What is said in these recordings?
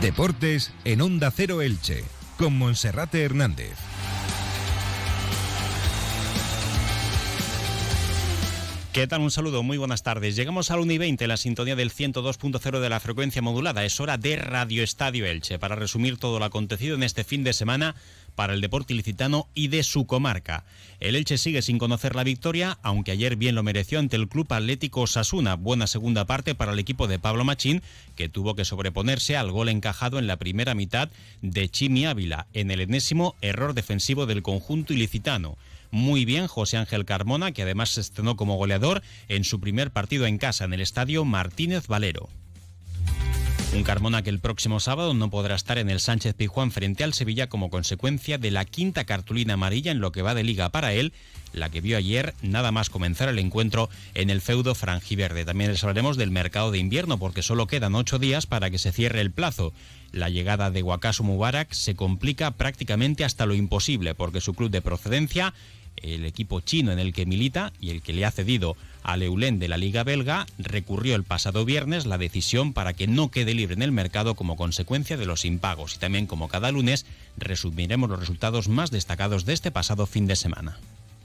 Deportes en Onda Cero Elche, con Monserrate Hernández. ¿Qué tal? Un saludo, muy buenas tardes. Llegamos al 1 y 20, la sintonía del 102.0 de la frecuencia modulada. Es hora de Radio Estadio Elche para resumir todo lo acontecido en este fin de semana para el deporte ilicitano y de su comarca. El Elche sigue sin conocer la victoria, aunque ayer bien lo mereció ante el Club Atlético Sasuna. Buena segunda parte para el equipo de Pablo Machín, que tuvo que sobreponerse al gol encajado en la primera mitad de Chimi Ávila, en el enésimo error defensivo del conjunto ilicitano muy bien José Ángel Carmona, que además se estrenó como goleador en su primer partido en casa en el estadio Martínez Valero. Un Carmona que el próximo sábado no podrá estar en el Sánchez Pizjuán frente al Sevilla como consecuencia de la quinta cartulina amarilla en lo que va de liga para él, la que vio ayer nada más comenzar el encuentro en el feudo franjiverde. También les hablaremos del mercado de invierno porque solo quedan ocho días para que se cierre el plazo. La llegada de Wakasu Mubarak se complica prácticamente hasta lo imposible porque su club de procedencia el equipo chino en el que milita y el que le ha cedido al Eulen de la Liga Belga, recurrió el pasado viernes la decisión para que no quede libre en el mercado como consecuencia de los impagos. Y también, como cada lunes, resumiremos los resultados más destacados de este pasado fin de semana.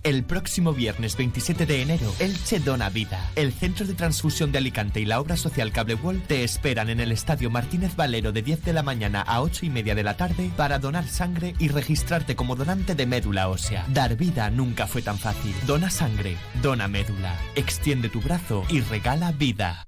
El próximo viernes 27 de enero, Elche Dona Vida. El Centro de Transfusión de Alicante y la obra social Cable te esperan en el Estadio Martínez Valero de 10 de la mañana a 8 y media de la tarde para donar sangre y registrarte como donante de médula ósea. Dar vida nunca fue tan fácil. Dona sangre, dona médula. Extiende tu brazo y regala vida.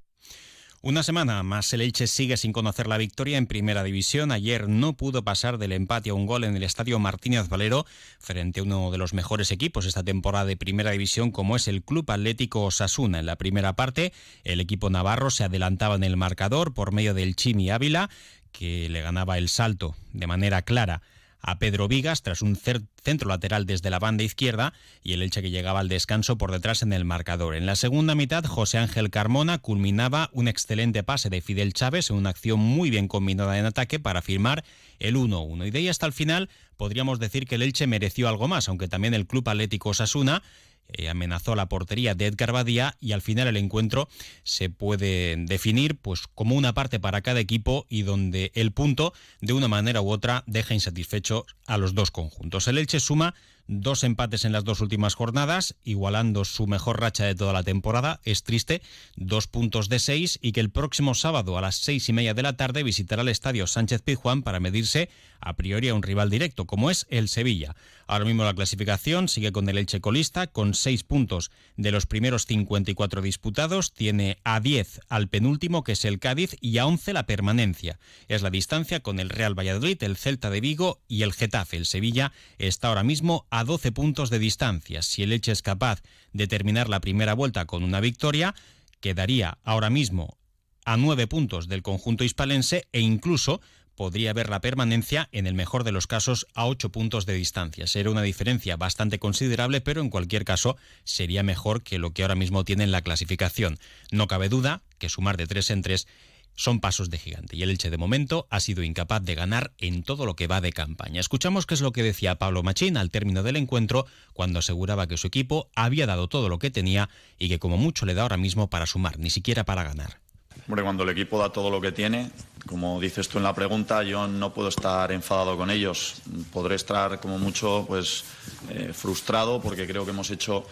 Una semana más el Elche sigue sin conocer la victoria en Primera División. Ayer no pudo pasar del empate a un gol en el Estadio Martínez Valero frente a uno de los mejores equipos esta temporada de Primera División como es el Club Atlético Osasuna. En la primera parte el equipo navarro se adelantaba en el marcador por medio del Chimi Ávila que le ganaba el salto de manera clara a Pedro Vigas tras un centro lateral desde la banda izquierda y el Elche que llegaba al descanso por detrás en el marcador. En la segunda mitad, José Ángel Carmona culminaba un excelente pase de Fidel Chávez en una acción muy bien combinada en ataque para firmar el 1-1. Y de ahí hasta el final podríamos decir que el Elche mereció algo más, aunque también el Club Atlético Osasuna eh, amenazó la portería de Edgar Badía y al final el encuentro se puede definir pues como una parte para cada equipo y donde el punto de una manera u otra deja insatisfecho a los dos conjuntos. El Elche suma dos empates en las dos últimas jornadas, igualando su mejor racha de toda la temporada. Es triste, dos puntos de seis y que el próximo sábado a las seis y media de la tarde visitará el estadio Sánchez Pizjuán para medirse a priori a un rival directo, como es el Sevilla. Ahora mismo la clasificación sigue con el Elche colista, con seis puntos de los primeros 54 disputados, tiene a 10 al penúltimo, que es el Cádiz, y a 11 la permanencia. Es la distancia con el Real Valladolid, el Celta de Vigo y el Getafe. El Sevilla está ahora mismo 12 puntos de distancia. Si el Elche es capaz de terminar la primera vuelta con una victoria, quedaría ahora mismo a nueve puntos del conjunto hispalense e incluso podría haber la permanencia, en el mejor de los casos, a ocho puntos de distancia. Sería una diferencia bastante considerable, pero en cualquier caso sería mejor que lo que ahora mismo tiene en la clasificación. No cabe duda que sumar de tres en tres son pasos de gigante y el Elche de momento ha sido incapaz de ganar en todo lo que va de campaña. Escuchamos qué es lo que decía Pablo Machín al término del encuentro cuando aseguraba que su equipo había dado todo lo que tenía y que como mucho le da ahora mismo para sumar, ni siquiera para ganar. Hombre, cuando el equipo da todo lo que tiene, como dices tú en la pregunta, yo no puedo estar enfadado con ellos. Podré estar como mucho pues eh, frustrado porque creo que hemos hecho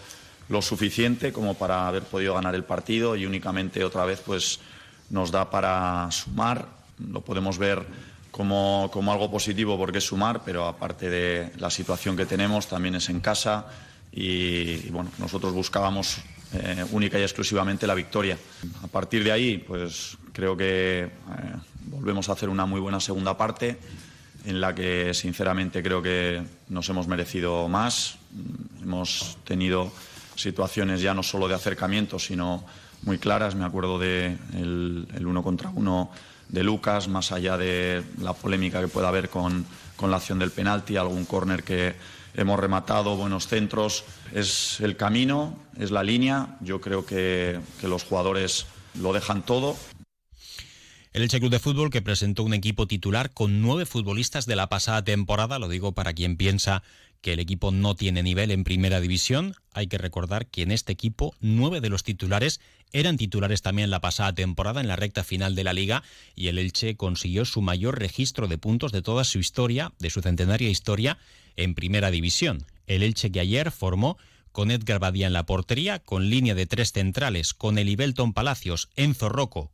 lo suficiente como para haber podido ganar el partido y únicamente otra vez pues nos da para sumar, lo podemos ver como, algo positivo porque es sumar, pero aparte de la situación que tenemos, también es en casa y, bueno, nosotros buscábamos eh, única y exclusivamente la victoria. A partir de ahí, pues creo que eh, volvemos a hacer una muy buena segunda parte en la que sinceramente creo que nos hemos merecido más. Hemos tenido situaciones ya no solo de acercamiento, sino muy claras. Me acuerdo de el, uno contra uno de Lucas, más allá de la polémica que pueda haber con, la acción del penalti, algún córner que hemos rematado, buenos centros. Es el camino, es la línea. Yo creo que, que los jugadores lo dejan todo El Elche Club de Fútbol que presentó un equipo titular con nueve futbolistas de la pasada temporada, lo digo para quien piensa que el equipo no tiene nivel en primera división. Hay que recordar que en este equipo nueve de los titulares eran titulares también la pasada temporada en la recta final de la liga y el Elche consiguió su mayor registro de puntos de toda su historia, de su centenaria historia, en primera división. El Elche que ayer formó con Edgar Badía en la portería, con línea de tres centrales, con Elibelton Palacios, Enzo Rocco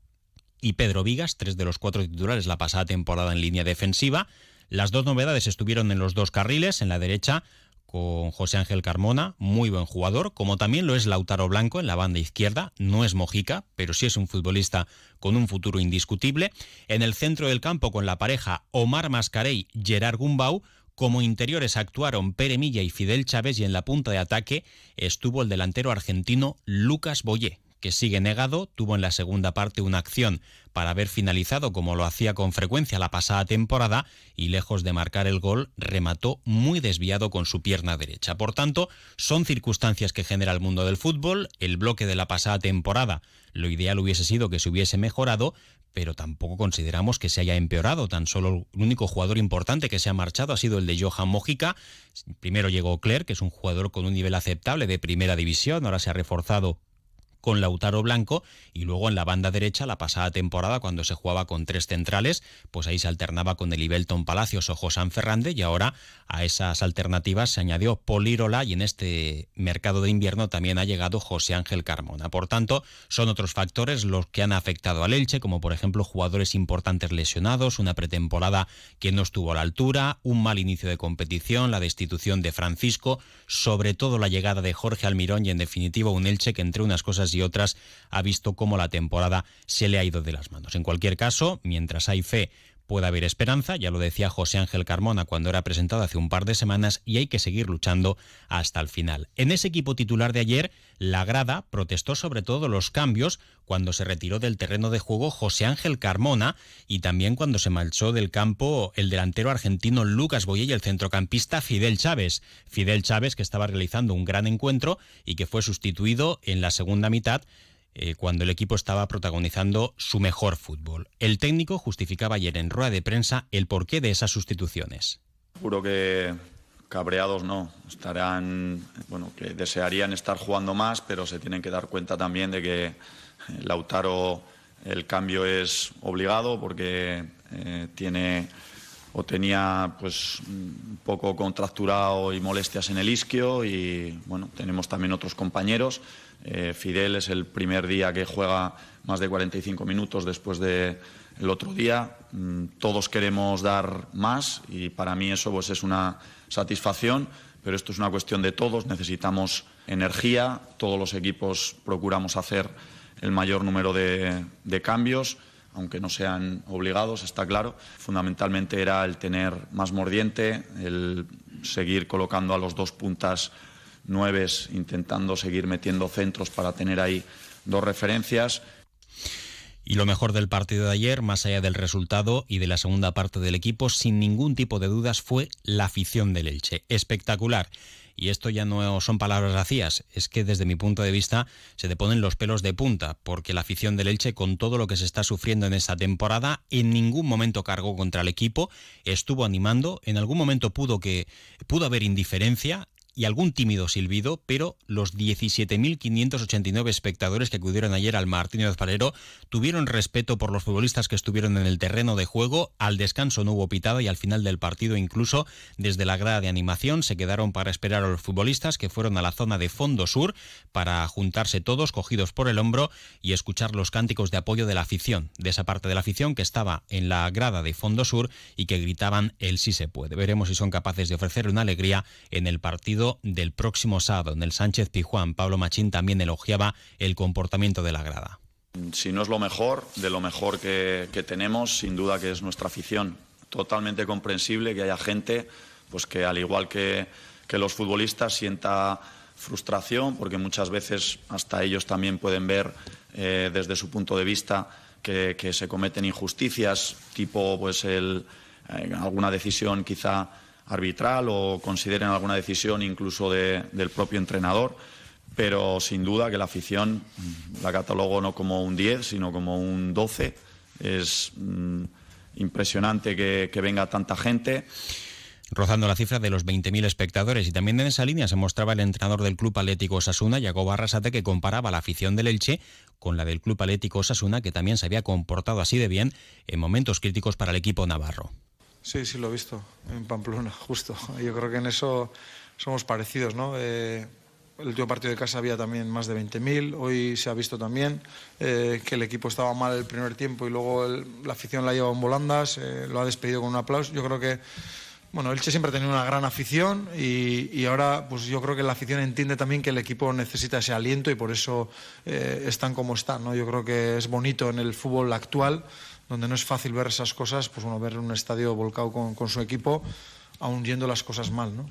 y Pedro Vigas, tres de los cuatro titulares la pasada temporada en línea defensiva, las dos novedades estuvieron en los dos carriles, en la derecha con José Ángel Carmona, muy buen jugador, como también lo es Lautaro Blanco en la banda izquierda, no es Mojica, pero sí es un futbolista con un futuro indiscutible. En el centro del campo con la pareja Omar Mascarey, Gerard Gumbau, como interiores actuaron Pere Milla y Fidel Chávez y en la punta de ataque estuvo el delantero argentino Lucas Boyé, que sigue negado, tuvo en la segunda parte una acción para haber finalizado como lo hacía con frecuencia la pasada temporada y lejos de marcar el gol remató muy desviado con su pierna derecha. Por tanto, son circunstancias que genera el mundo del fútbol, el bloque de la pasada temporada lo ideal hubiese sido que se hubiese mejorado, pero tampoco consideramos que se haya empeorado. Tan solo el único jugador importante que se ha marchado ha sido el de Johan Mojica. Primero llegó Cler, que es un jugador con un nivel aceptable de primera división, ahora se ha reforzado con Lautaro Blanco y luego en la banda derecha la pasada temporada cuando se jugaba con tres centrales, pues ahí se alternaba con el Ibelton Palacios o Josán Ferrande y ahora a esas alternativas se añadió Polírola y en este mercado de invierno también ha llegado José Ángel Carmona. Por tanto, son otros factores los que han afectado al Elche, como por ejemplo jugadores importantes lesionados, una pretemporada que no estuvo a la altura, un mal inicio de competición, la destitución de Francisco, sobre todo la llegada de Jorge Almirón y en definitiva un Elche que entre unas cosas y otras ha visto cómo la temporada se le ha ido de las manos. En cualquier caso, mientras hay fe puede haber esperanza, ya lo decía José Ángel Carmona cuando era presentado hace un par de semanas, y hay que seguir luchando hasta el final. En ese equipo titular de ayer, la grada protestó sobre todo los cambios cuando se retiró del terreno de juego José Ángel Carmona y también cuando se marchó del campo el delantero argentino Lucas Boye y el centrocampista Fidel Chávez. Fidel Chávez que estaba realizando un gran encuentro y que fue sustituido en la segunda mitad eh, cuando el equipo estaba protagonizando su mejor fútbol. El técnico justificaba ayer en rueda de prensa el porqué de esas sustituciones. Juro que cabreados no, estarán, bueno, que desearían estar jugando más, pero se tienen que dar cuenta también de que Lautaro el cambio es obligado porque eh, tiene o tenía pues un poco contracturado y molestias en el isquio y bueno, tenemos también otros compañeros eh, Fidel es el primer día que juega más de 45 minutos después del otro día. Mm, todos queremos dar más y para mí eso pues, es una satisfacción, pero esto es una cuestión de todos. Necesitamos energía, todos los equipos procuramos hacer el mayor número de, de cambios aunque no sean obligados, está claro. Fundamentalmente era el tener más mordiente, el seguir colocando a los dos puntas nueves intentando seguir metiendo centros para tener ahí dos referencias. Y lo mejor del partido de ayer, más allá del resultado y de la segunda parte del equipo, sin ningún tipo de dudas, fue la afición del Elche. Espectacular. Y esto ya no son palabras vacías, es que desde mi punto de vista se te ponen los pelos de punta, porque la afición del Elche, con todo lo que se está sufriendo en esta temporada, en ningún momento cargó contra el equipo, estuvo animando, en algún momento pudo que pudo haber indiferencia, y algún tímido silbido, pero los 17.589 espectadores que acudieron ayer al Martínez Valero tuvieron respeto por los futbolistas que estuvieron en el terreno de juego. Al descanso no hubo pitada y al final del partido incluso desde la grada de animación se quedaron para esperar a los futbolistas que fueron a la zona de fondo sur para juntarse todos cogidos por el hombro y escuchar los cánticos de apoyo de la afición, de esa parte de la afición que estaba en la grada de fondo sur y que gritaban el sí se puede. Veremos si son capaces de ofrecer una alegría en el partido del próximo sábado en el Sánchez Pijuán. Pablo Machín también elogiaba el comportamiento de la grada. Si no es lo mejor, de lo mejor que, tenemos, sin duda que es nuestra afición. Totalmente comprensible que haya gente pues que, al igual que, los futbolistas, sienta frustración, porque muchas veces hasta ellos también pueden ver eh, desde su punto de vista que, se cometen injusticias, tipo pues el, eh, alguna decisión quizá arbitral o consideren alguna decisión incluso del propio entrenador, pero sin duda que la afición la catalogo no como un 10, sino como un 12. es mm, impresionante que, que venga tanta gente rozando la cifra de los 20.000 espectadores. Y también en esa línea se mostraba el entrenador del Club Atlético Osasuna, Jacob Arrasate, que comparaba la afición del Elche con la del Club Atlético Osasuna, que también se había comportado así de bien en momentos críticos para el equipo navarro. Sí, sí, lo he visto en Pamplona, justo. Yo creo que en eso somos parecidos, ¿no? Eh, el último partido de casa había también más de 20.000, hoy se ha visto también eh, que el equipo estaba mal el primer tiempo y luego la afición la lleva en volandas, eh, lo ha despedido con un aplauso. Yo creo que bueno, Elche siempre ha tenido una gran afición y, ahora pues yo creo que la afición entiende también que el equipo necesita ese aliento y por eso eh, están como están. ¿no? Yo creo que es bonito en el fútbol actual, donde no es fácil ver esas cosas, pues bueno, ver un estadio volcado con, con su equipo, aún yendo las cosas mal. ¿no?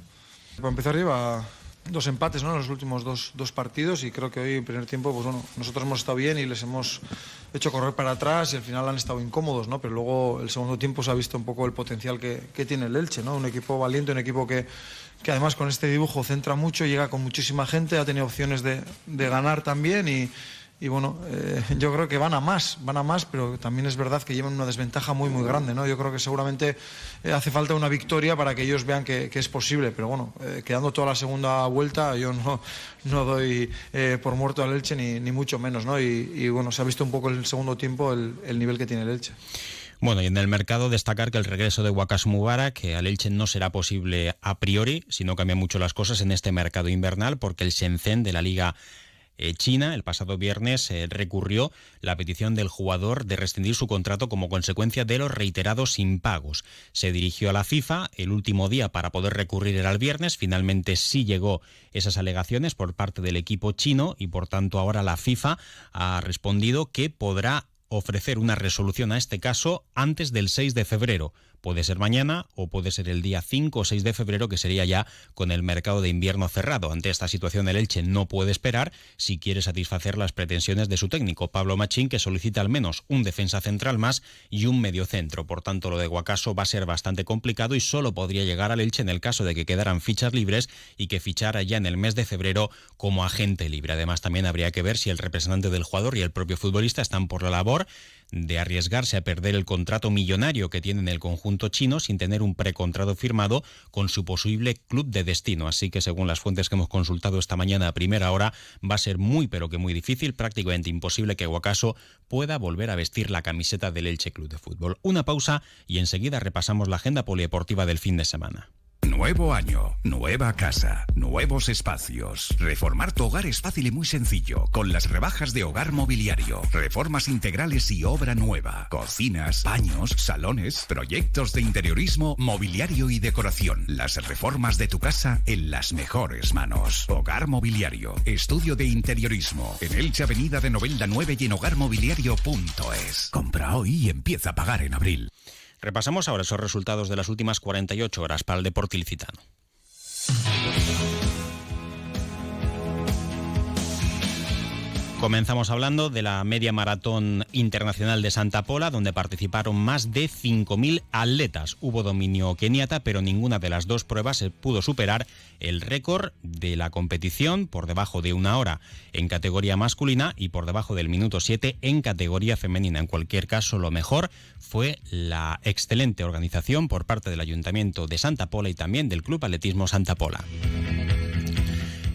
Para empezar lleva dos empates ¿no? en los últimos dos, dos, partidos y creo que hoy en primer tiempo pues bueno, nosotros hemos estado bien y les hemos hecho correr para atrás y al final han estado incómodos, ¿no? pero luego el segundo tiempo se ha visto un poco el potencial que, que tiene el Elche, ¿no? un equipo valiente, un equipo que, que, además con este dibujo centra mucho, llega con muchísima gente, ha tenido opciones de, de ganar también y y bueno, eh, yo creo que van a más, van a más, pero también es verdad que llevan una desventaja muy, muy grande, ¿no? Yo creo que seguramente eh, hace falta una victoria para que ellos vean que, es posible, pero bueno, eh, quedando toda la segunda vuelta, yo no, no doy por muerto al Elche ni, ni mucho menos, ¿no? Y, bueno, se ha visto un poco el segundo tiempo el, el nivel que tiene el Elche. Bueno, y en el mercado destacar que el regreso de Wakas Mubara, que al Elche no será posible a priori, si no cambian mucho las cosas en este mercado invernal, porque el Shenzhen de la Liga China el pasado viernes eh, recurrió la petición del jugador de rescindir su contrato como consecuencia de los reiterados impagos. Se dirigió a la FIFA, el último día para poder recurrir era el viernes, finalmente sí llegó esas alegaciones por parte del equipo chino y por tanto ahora la FIFA ha respondido que podrá ofrecer una resolución a este caso antes del 6 de febrero. Puede ser mañana o puede ser el día 5 o 6 de febrero, que sería ya con el mercado de invierno cerrado. Ante esta situación, el Elche no puede esperar si quiere satisfacer las pretensiones de su técnico, Pablo Machín, que solicita al menos un defensa central más y un medio centro. Por tanto, lo de Guacaso va a ser bastante complicado y solo podría llegar al Elche en el caso de que quedaran fichas libres y que fichara ya en el mes de febrero como agente libre. Además, también habría que ver si el representante del jugador y el propio futbolista están por la labor de arriesgarse a perder el contrato millonario que tiene en el conjunto chino sin tener un precontrato firmado con su posible club de destino. Así que según las fuentes que hemos consultado esta mañana a primera hora, va a ser muy pero que muy difícil, prácticamente imposible que Guacaso pueda volver a vestir la camiseta del Elche Club de Fútbol. Una pausa y enseguida repasamos la agenda polideportiva del fin de semana. Nuevo año, nueva casa, nuevos espacios. Reformar tu hogar es fácil y muy sencillo con las rebajas de Hogar Mobiliario. Reformas integrales y obra nueva. Cocinas, baños, salones, proyectos de interiorismo, mobiliario y decoración. Las reformas de tu casa en las mejores manos. Hogar Mobiliario, estudio de interiorismo. En Elche Avenida de Novelda 9 y en hogarmobiliario.es. Compra hoy y empieza a pagar en abril. Repasamos ahora esos resultados de las últimas 48 horas para el deporte Comenzamos hablando de la media maratón internacional de Santa Pola, donde participaron más de 5.000 atletas. Hubo dominio keniata, pero ninguna de las dos pruebas pudo superar el récord de la competición por debajo de una hora en categoría masculina y por debajo del minuto 7 en categoría femenina. En cualquier caso, lo mejor fue la excelente organización por parte del Ayuntamiento de Santa Pola y también del Club Atletismo Santa Pola.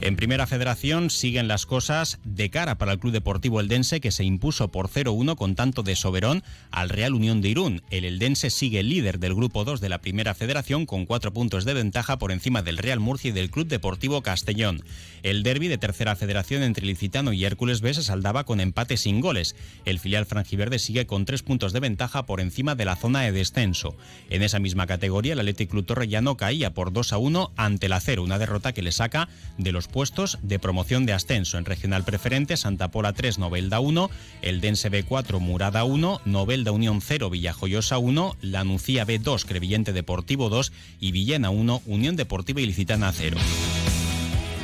En Primera Federación siguen las cosas de cara para el Club Deportivo Eldense que se impuso por 0-1 con tanto de Soberón al Real Unión de Irún. El Eldense sigue líder del Grupo 2 de la Primera Federación con cuatro puntos de ventaja por encima del Real Murcia y del Club Deportivo Castellón. El derby de Tercera Federación entre Licitano y Hércules B se saldaba con empate sin goles. El filial franjiverde sigue con tres puntos de ventaja por encima de la zona de descenso. En esa misma categoría el Athletic Club Torrellano caía por 2-1 ante el Acero, una derrota que le saca de los puestos de promoción de ascenso. En regional preferente, Santa Pola 3, Novelda 1, el Dense B4, Murada 1, Novelda Unión 0, Villajoyosa 1, La Nucía B2, Crevillente Deportivo 2 y Villena 1, Unión Deportiva Ilicitana 0.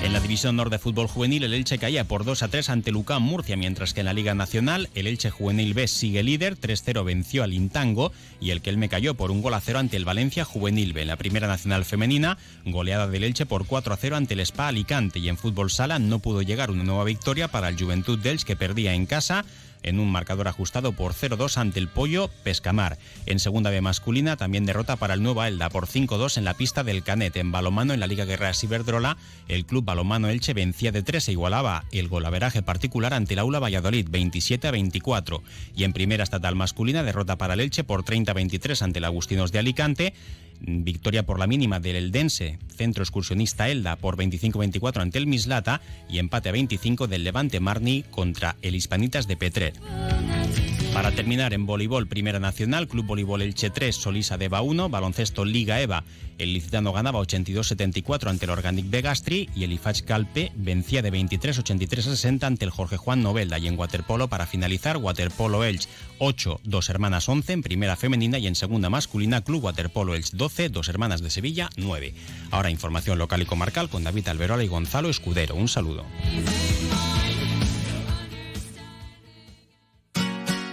En la División Norte de Fútbol Juvenil, el Elche caía por 2 a 3 ante Lucán Murcia, mientras que en la Liga Nacional, el Elche Juvenil B sigue líder, 3-0 venció al Intango y el que me cayó por un gol a 0 ante el Valencia Juvenil B. En la Primera Nacional Femenina, goleada del Elche por 4 a 0 ante el Spa Alicante y en Fútbol Sala no pudo llegar una nueva victoria para el Juventud Elche que perdía en casa en un marcador ajustado por 0-2 ante el Pollo Pescamar. En segunda B masculina también derrota para el Nueva Elda por 5-2 en la pista del Canet. En balomano en la Liga Guerrera Ciberdrola, el club balomano Elche vencía de 3 e igualaba el golaveraje particular ante el Aula Valladolid 27 24. Y en primera estatal masculina derrota para el Elche por 30-23 ante el Agustinos de Alicante victoria por la mínima del Eldense, centro excursionista Elda por 25-24 ante el Mislata y empate a 25 del Levante Marni contra el Hispanitas de Petrer. Para terminar, en voleibol Primera Nacional, Club Voleibol Elche 3, Solisa Deva 1, baloncesto Liga EVA. El licitano ganaba 82-74 ante el Organic Begastri y el IFACH Calpe vencía de 23-83 60 ante el Jorge Juan Novelda. Y en waterpolo, para finalizar, Waterpolo Elche 8, dos hermanas 11 en primera femenina y en segunda masculina, Club Waterpolo Elche 12, dos hermanas de Sevilla 9. Ahora información local y comarcal con David Alberola y Gonzalo Escudero. Un saludo.